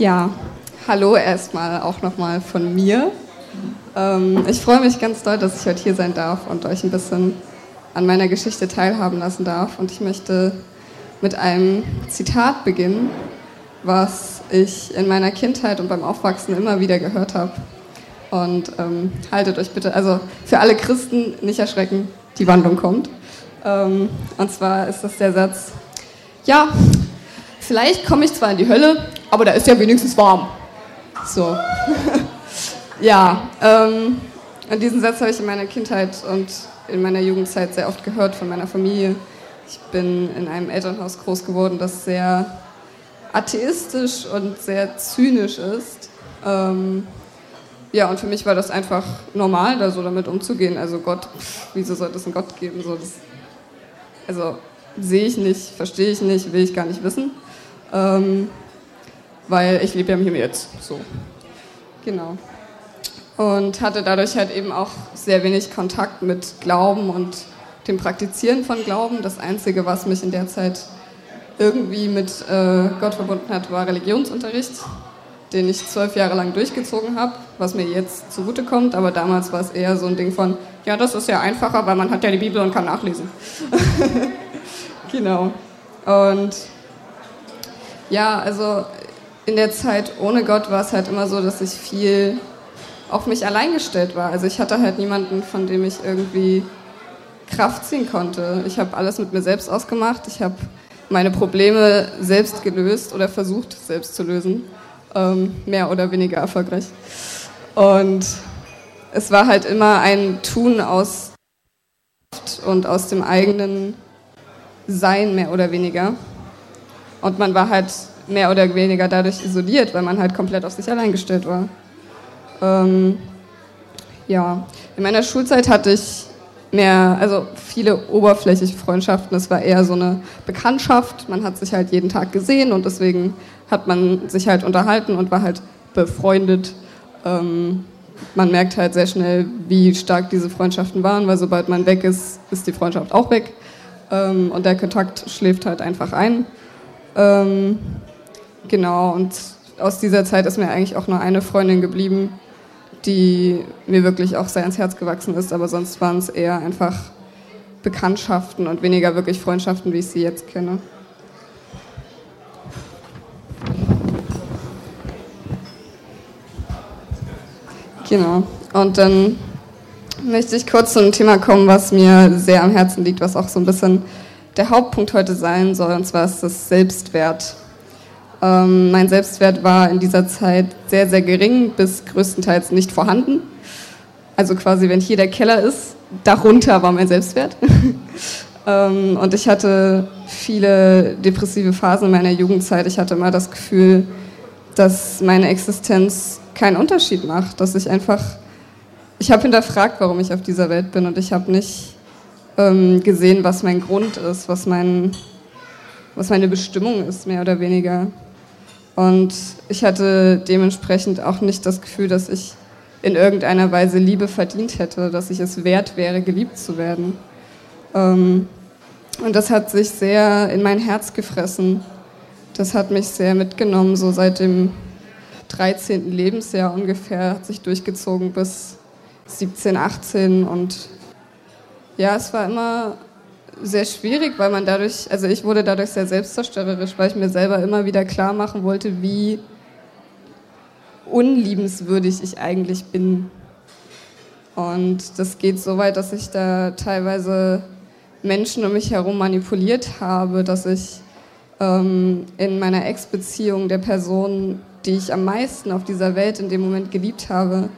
Ja, hallo erstmal auch nochmal von mir. Ähm, ich freue mich ganz doll, dass ich heute hier sein darf und euch ein bisschen an meiner Geschichte teilhaben lassen darf. Und ich möchte mit einem Zitat beginnen, was ich in meiner Kindheit und beim Aufwachsen immer wieder gehört habe. Und ähm, haltet euch bitte, also für alle Christen nicht erschrecken, die Wandlung kommt. Ähm, und zwar ist das der Satz, ja, vielleicht komme ich zwar in die Hölle, aber da ist ja wenigstens warm. So. ja, ähm, und diesen Satz habe ich in meiner Kindheit und in meiner Jugendzeit sehr oft gehört von meiner Familie. Ich bin in einem Elternhaus groß geworden, das sehr atheistisch und sehr zynisch ist. Ähm, ja, und für mich war das einfach normal, da so damit umzugehen. Also Gott, wieso sollte es einen Gott geben? So, das, also sehe ich nicht, verstehe ich nicht, will ich gar nicht wissen. Ähm, weil ich lebe ja im Jetzt. So. Genau. Und hatte dadurch halt eben auch sehr wenig Kontakt mit Glauben und dem Praktizieren von Glauben. Das Einzige, was mich in der Zeit irgendwie mit äh, Gott verbunden hat, war Religionsunterricht, den ich zwölf Jahre lang durchgezogen habe, was mir jetzt zugutekommt. Aber damals war es eher so ein Ding von, ja, das ist ja einfacher, weil man hat ja die Bibel und kann nachlesen. genau. Und ja, also in der Zeit ohne Gott war es halt immer so, dass ich viel auf mich allein gestellt war. Also ich hatte halt niemanden, von dem ich irgendwie Kraft ziehen konnte. Ich habe alles mit mir selbst ausgemacht. Ich habe meine Probleme selbst gelöst oder versucht selbst zu lösen. Ähm, mehr oder weniger erfolgreich. Und es war halt immer ein Tun aus und aus dem eigenen Sein mehr oder weniger. Und man war halt mehr oder weniger dadurch isoliert, weil man halt komplett auf sich allein gestellt war. Ähm, ja, in meiner Schulzeit hatte ich mehr, also viele oberflächliche Freundschaften. Es war eher so eine Bekanntschaft. Man hat sich halt jeden Tag gesehen und deswegen hat man sich halt unterhalten und war halt befreundet. Ähm, man merkt halt sehr schnell, wie stark diese Freundschaften waren, weil sobald man weg ist, ist die Freundschaft auch weg. Ähm, und der Kontakt schläft halt einfach ein. Ähm, Genau, und aus dieser Zeit ist mir eigentlich auch nur eine Freundin geblieben, die mir wirklich auch sehr ins Herz gewachsen ist, aber sonst waren es eher einfach Bekanntschaften und weniger wirklich Freundschaften, wie ich sie jetzt kenne. Genau. Und dann möchte ich kurz zu einem Thema kommen, was mir sehr am Herzen liegt, was auch so ein bisschen der Hauptpunkt heute sein soll, und zwar ist das Selbstwert. Ähm, mein Selbstwert war in dieser Zeit sehr, sehr gering, bis größtenteils nicht vorhanden. Also quasi, wenn hier der Keller ist, darunter war mein Selbstwert. ähm, und ich hatte viele depressive Phasen in meiner Jugendzeit. Ich hatte immer das Gefühl, dass meine Existenz keinen Unterschied macht, dass ich einfach, ich habe hinterfragt, warum ich auf dieser Welt bin und ich habe nicht ähm, gesehen, was mein Grund ist, was, mein, was meine Bestimmung ist, mehr oder weniger. Und ich hatte dementsprechend auch nicht das Gefühl, dass ich in irgendeiner Weise Liebe verdient hätte, dass ich es wert wäre, geliebt zu werden. Ähm, und das hat sich sehr in mein Herz gefressen. Das hat mich sehr mitgenommen, so seit dem 13. Lebensjahr ungefähr, hat sich durchgezogen bis 17, 18 und ja, es war immer sehr schwierig, weil man dadurch, also ich wurde dadurch sehr selbstzerstörerisch, weil ich mir selber immer wieder klar machen wollte, wie unliebenswürdig ich eigentlich bin. Und das geht so weit, dass ich da teilweise Menschen um mich herum manipuliert habe, dass ich ähm, in meiner Ex-Beziehung der Person, die ich am meisten auf dieser Welt in dem Moment geliebt habe,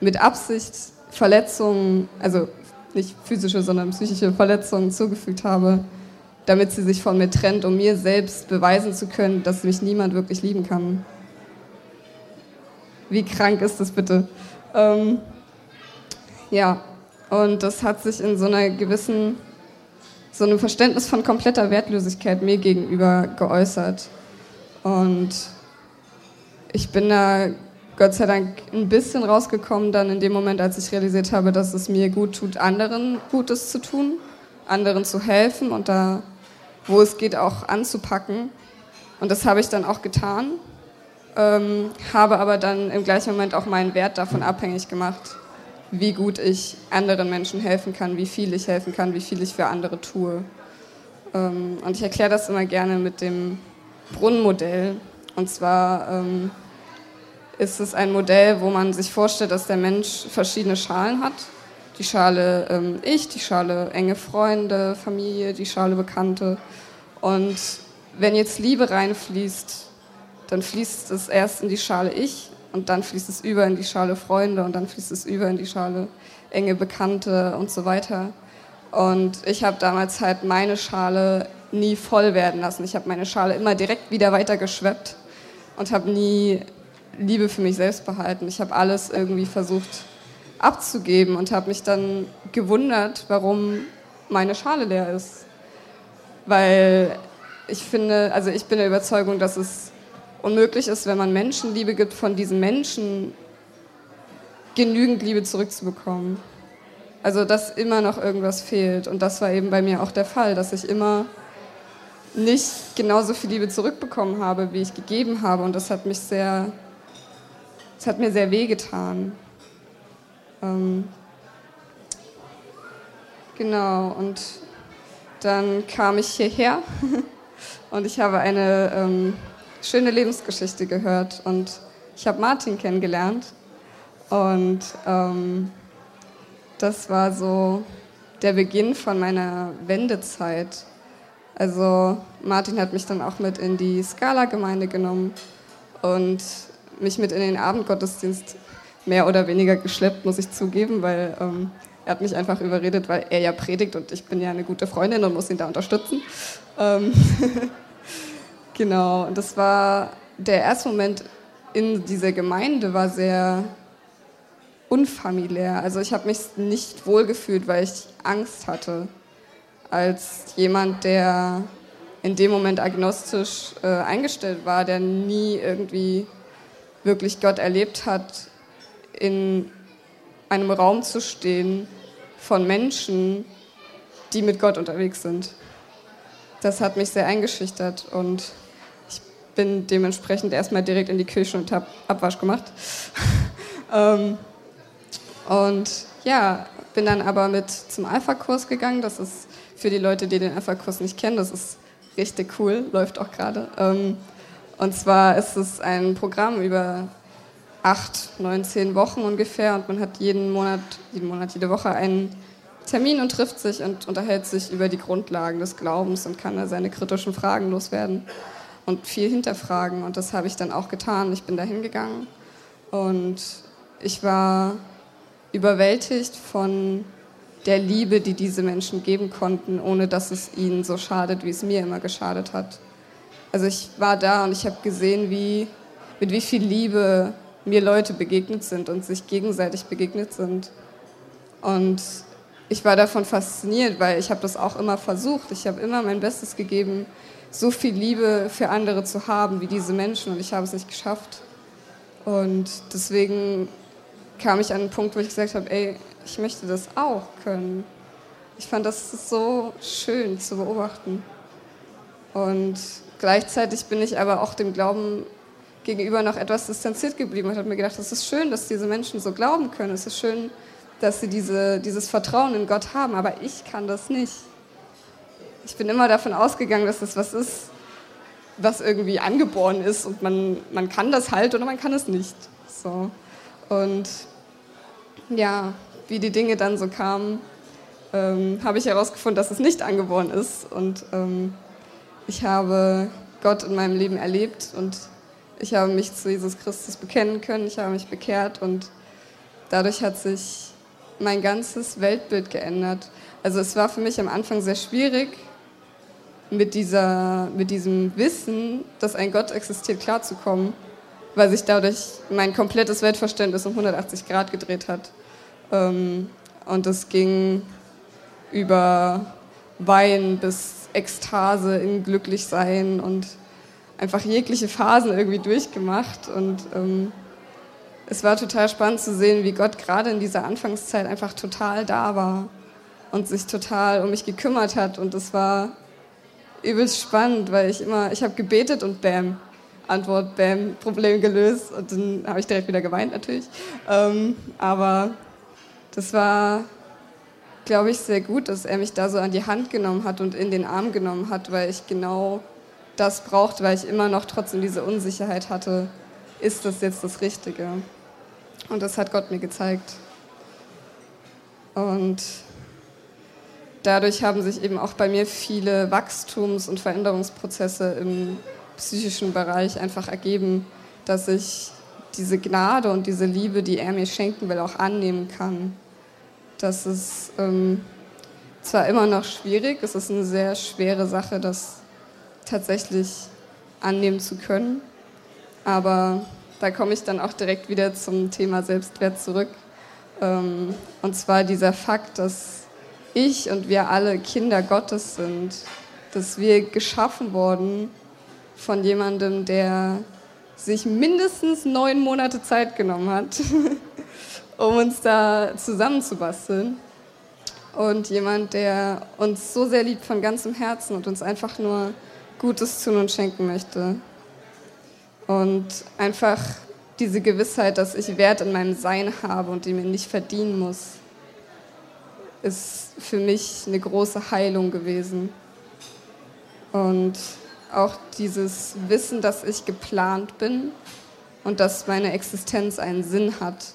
mit Absicht Verletzungen, also nicht physische, sondern psychische Verletzungen zugefügt habe, damit sie sich von mir trennt, um mir selbst beweisen zu können, dass mich niemand wirklich lieben kann. Wie krank ist das bitte? Ähm, ja, und das hat sich in so einer gewissen, so einem Verständnis von kompletter Wertlosigkeit mir gegenüber geäußert. Und ich bin da Gott sei Dank ein bisschen rausgekommen dann in dem Moment, als ich realisiert habe, dass es mir gut tut, anderen Gutes zu tun, anderen zu helfen und da, wo es geht, auch anzupacken. Und das habe ich dann auch getan. ähm, habe aber dann im gleichen Moment auch meinen Wert davon abhängig gemacht, wie gut ich anderen Menschen helfen kann, wie viel ich helfen kann, wie viel ich für andere tue. Ähm, und ich erkläre das immer gerne mit dem Brunnenmodell. Und zwar ähm, ist es ein Modell, wo man sich vorstellt, dass der Mensch verschiedene Schalen hat. Die Schale ähm, ich, die Schale enge Freunde, Familie, die Schale Bekannte. Und wenn jetzt Liebe reinfließt, dann fließt es erst in die Schale ich und dann fließt es über in die Schale Freunde und dann fließt es über in die Schale enge Bekannte und so weiter. Und ich habe damals halt meine Schale nie voll werden lassen. Ich habe meine Schale immer direkt wieder weitergeschweppt und habe nie Liebe für mich selbst behalten. Ich habe alles irgendwie versucht abzugeben und habe mich dann gewundert, warum meine Schale leer ist. Weil ich finde, also ich bin der Überzeugung, dass es unmöglich ist, wenn man Menschen Liebe gibt, von diesen Menschen genügend Liebe zurückzubekommen. Also dass immer noch irgendwas fehlt. Und das war eben bei mir auch der Fall, dass ich immer nicht genauso viel Liebe zurückbekommen habe, wie ich gegeben habe. Und das hat mich sehr, hat mir sehr wehgetan. Ähm, genau, und dann kam ich hierher und ich habe eine ähm, schöne Lebensgeschichte gehört und ich habe Martin kennengelernt und ähm, das war so der Beginn von meiner Wendezeit. Also Martin hat mich dann auch mit in die Skala-Gemeinde genommen und mich mit in den Abendgottesdienst mehr oder weniger geschleppt, muss ich zugeben, weil ähm, er hat mich einfach überredet, weil er ja predigt und ich bin ja eine gute Freundin und muss ihn da unterstützen. Ähm Genau, und das war der erste Moment in dieser Gemeinde war sehr unfamiliär. Also ich habe mich nicht wohlgefühlt, weil ich Angst hatte. Als jemand, der in dem Moment agnostisch äh, eingestellt war, der nie irgendwie wirklich Gott erlebt hat, in einem Raum zu stehen von Menschen, die mit Gott unterwegs sind. Das hat mich sehr eingeschüchtert und bin dementsprechend erstmal direkt in die Küche und habe Abwasch gemacht. ähm, und ja, bin dann aber mit zum Alpha-Kurs gegangen. Das ist für die Leute, die den Alpha-Kurs nicht kennen, das ist richtig cool, läuft auch gerade. Ähm, und zwar ist es ein Programm über acht, neun, zehn Wochen ungefähr und man hat jeden Monat, jeden Monat, jede Woche einen Termin und trifft sich und unterhält sich über die Grundlagen des Glaubens und kann da seine kritischen Fragen loswerden und viel hinterfragen. Und das habe ich dann auch getan. Ich bin da hingegangen und ich war überwältigt von der Liebe, die diese Menschen geben konnten, ohne dass es ihnen so schadet, wie es mir immer geschadet hat. Also ich war da und ich habe gesehen, wie, mit wie viel Liebe mir Leute begegnet sind und sich gegenseitig begegnet sind. Und ich war davon fasziniert, weil ich habe das auch immer versucht. Ich habe immer mein Bestes gegeben, so viel Liebe für andere zu haben wie diese Menschen und ich habe es nicht geschafft. Und deswegen kam ich an einen Punkt, wo ich gesagt habe, ey, ich möchte das auch können. Ich fand das so schön zu beobachten. Und gleichzeitig bin ich aber auch dem Glauben gegenüber noch etwas distanziert geblieben und habe mir gedacht, es ist schön, dass diese Menschen so glauben können. Es ist schön, dass sie diese, dieses Vertrauen in Gott haben, aber ich kann das nicht ich bin immer davon ausgegangen, dass das was ist, was irgendwie angeboren ist und man, man kann das halt oder man kann es nicht. So. Und ja, wie die Dinge dann so kamen, ähm, habe ich herausgefunden, dass es nicht angeboren ist. Und ähm, ich habe Gott in meinem Leben erlebt und ich habe mich zu Jesus Christus bekennen können, ich habe mich bekehrt und dadurch hat sich mein ganzes Weltbild geändert. Also es war für mich am Anfang sehr schwierig, mit, dieser, mit diesem Wissen, dass ein Gott existiert, klarzukommen, weil sich dadurch mein komplettes Weltverständnis um 180 Grad gedreht hat. Ähm, und es ging über Wein bis Ekstase in Glücklichsein und einfach jegliche Phasen irgendwie durchgemacht. Und ähm, es war total spannend zu sehen, wie Gott gerade in dieser Anfangszeit einfach total da war und sich total um mich gekümmert hat. Und es war übelst spannend, weil ich immer, ich habe gebetet und bam, Antwort, bam, Problem gelöst. Und dann habe ich direkt wieder geweint natürlich. Ähm, aber das war, glaube ich, sehr gut, dass er mich da so an die Hand genommen hat und in den Arm genommen hat, weil ich genau das brauchte, weil ich immer noch trotzdem diese Unsicherheit hatte, ist das jetzt das Richtige? Und das hat Gott mir gezeigt. Und dadurch haben sich eben auch bei mir viele Wachstums- und Veränderungsprozesse im psychischen Bereich einfach ergeben, dass ich diese Gnade und diese Liebe, die er mir schenken will, auch annehmen kann. Das ist ähm, zwar immer noch schwierig, es ist eine sehr schwere Sache, das tatsächlich annehmen zu können, aber da komme ich dann auch direkt wieder zum Thema Selbstwert zurück. Ähm, und zwar dieser Fakt, dass ich und wir alle Kinder Gottes sind, dass wir geschaffen wurden von jemandem, der sich mindestens neun Monate Zeit genommen hat, um uns da zusammenzubasteln. Und jemand, der uns so sehr liebt von ganzem Herzen und uns einfach nur Gutes tun und schenken möchte. Und einfach diese Gewissheit, dass ich Wert in meinem Sein habe und die mir nicht verdienen muss, ist für mich eine große Heilung gewesen. Und auch dieses Wissen, dass ich geplant bin und dass meine Existenz einen Sinn hat,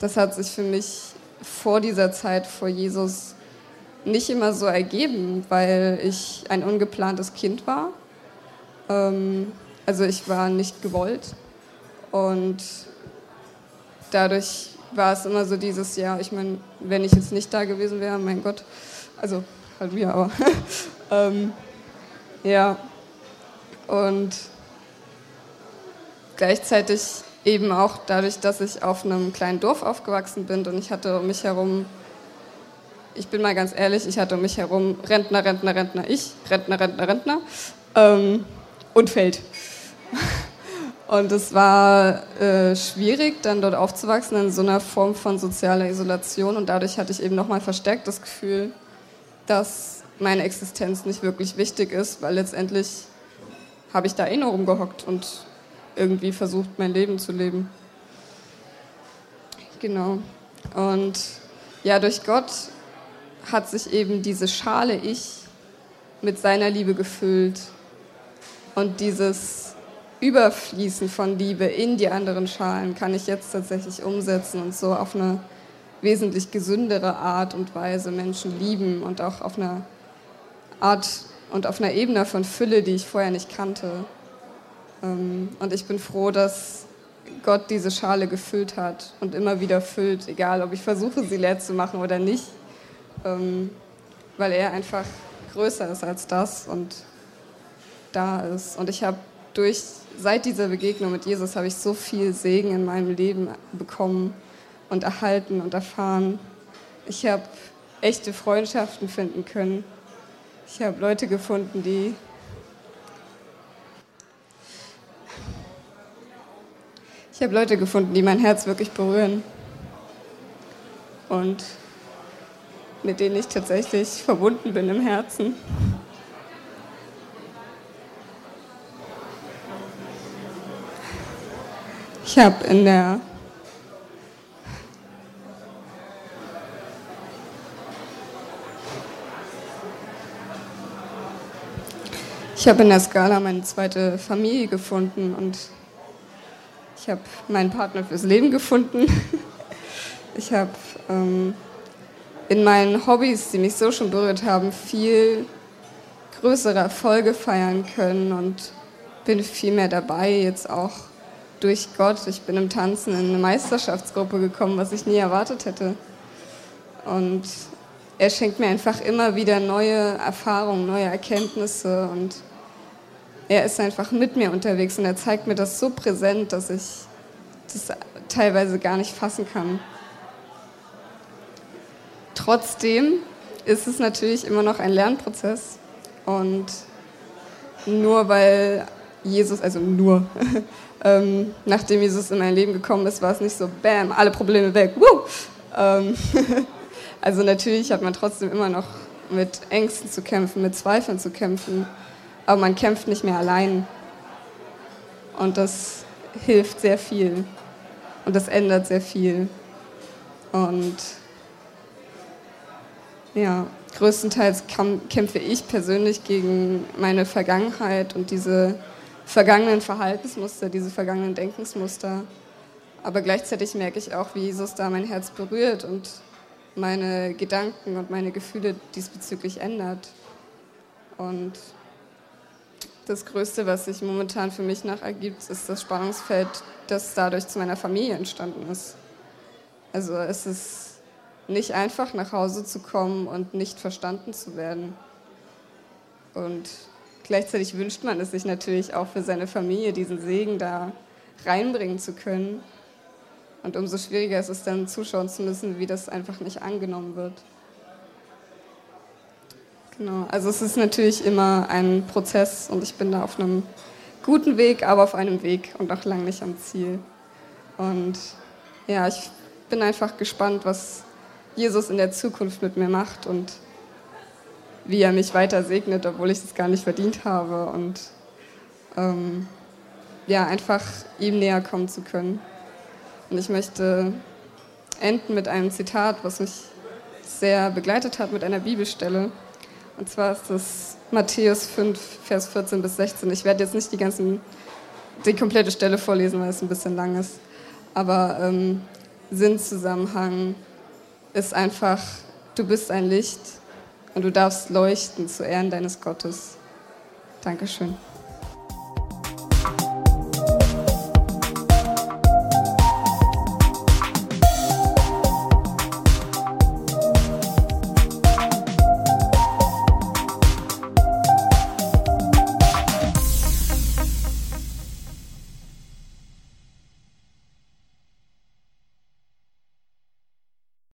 das hat sich für mich vor dieser Zeit vor Jesus nicht immer so ergeben, weil ich ein ungeplantes Kind war. Ähm, also ich war nicht gewollt und dadurch war es immer so dieses Jahr, ich meine, wenn ich jetzt nicht da gewesen wäre, mein Gott, also Halleluja, aber ähm, ja, und gleichzeitig eben auch dadurch, dass ich auf einem kleinen Dorf aufgewachsen bin und ich hatte um mich herum, ich bin mal ganz ehrlich, ich hatte um mich herum Rentner, Rentner, Rentner, ich, Rentner, Rentner, Rentner ähm, und Feld. Und es war äh, schwierig, dann dort aufzuwachsen in so einer Form von sozialer Isolation. Und dadurch hatte ich eben nochmal verstärkt das Gefühl, dass meine Existenz nicht wirklich wichtig ist, weil letztendlich habe ich da eh nur rumgehockt und irgendwie versucht, mein Leben zu leben. Genau. Und ja, durch Gott hat sich eben diese Schale Ich mit seiner Liebe gefüllt. Und dieses Überfließen von Liebe in die anderen Schalen kann ich jetzt tatsächlich umsetzen und so auf eine wesentlich gesündere Art und Weise Menschen lieben und auch auf eine Art und auf einer Ebene von Fülle, die ich vorher nicht kannte. Ähm, und ich bin froh, dass Gott diese Schale gefüllt hat und immer wieder füllt, egal ob ich versuche, sie leer zu machen oder nicht, ähm, weil er einfach größer ist als das und da ist. Und ich habe durch, seit dieser Begegnung mit Jesus, habe ich so viel Segen in meinem Leben bekommen und erhalten und erfahren. Ich habe echte Freundschaften finden können. Ich habe Leute gefunden, die ich habe Leute gefunden, die mein Herz wirklich berühren und mit denen ich tatsächlich verbunden bin im Herzen. Ich habe in der Ich habe in der Skala meine zweite Familie gefunden und ich habe meinen Partner fürs Leben gefunden. Ich habe ähm, in meinen Hobbys, die mich so schon berührt haben, viel größere Erfolge feiern können und bin viel mehr dabei, jetzt auch durch Gott. Ich bin im Tanzen in eine Meisterschaftsgruppe gekommen, was ich nie erwartet hätte. Und er schenkt mir einfach immer wieder neue Erfahrungen, neue Erkenntnisse und er ist einfach mit mir unterwegs und er zeigt mir das so präsent, dass ich das teilweise gar nicht fassen kann. Trotzdem ist es natürlich immer noch ein Lernprozess und nur weil Jesus, also nur, ähm, nachdem Jesus in mein Leben gekommen ist, war es nicht so, bam, alle Probleme weg, woo! Ähm, also natürlich hat man trotzdem immer noch mit Ängsten zu kämpfen, mit Zweifeln zu kämpfen aber man kämpft nicht mehr allein. Und das hilft sehr viel. Und das ändert sehr viel. Und ja, größtenteils kämpfe ich persönlich gegen meine Vergangenheit und diese vergangenen Verhaltensmuster, diese vergangenen Denkensmuster. Aber gleichzeitig merke ich auch, wie Jesus da mein Herz berührt und meine Gedanken und meine Gefühle diesbezüglich ändert. Und das Größte, was sich momentan für mich nach ergibt, ist das Spannungsfeld, das dadurch zu meiner Familie entstanden ist. Also es ist nicht einfach nach Hause zu kommen und nicht verstanden zu werden. Und gleichzeitig wünscht man es sich natürlich auch für seine Familie, diesen Segen da reinbringen zu können. Und umso schwieriger ist es dann, zuschauen zu müssen, wie das einfach nicht angenommen wird. Genau, also es ist natürlich immer ein Prozess und ich bin da auf einem guten Weg, aber auf einem Weg und noch lange nicht am Ziel. Und ja, ich bin einfach gespannt, was Jesus in der Zukunft mit mir macht und wie er mich weiter segnet, obwohl ich es gar nicht verdient habe und ähm, ja, einfach ihm näher kommen zu können. Und ich möchte enden mit einem Zitat, was mich sehr begleitet hat, mit einer Bibelstelle. Und zwar ist das Matthäus 5, Vers 14 bis 16. Ich werde jetzt nicht die ganzen, die komplette Stelle vorlesen, weil es ein bisschen lang ist. Aber ähm, Sinnzusammenhang ist einfach, du bist ein Licht und du darfst leuchten zu Ehren deines Gottes. Dankeschön.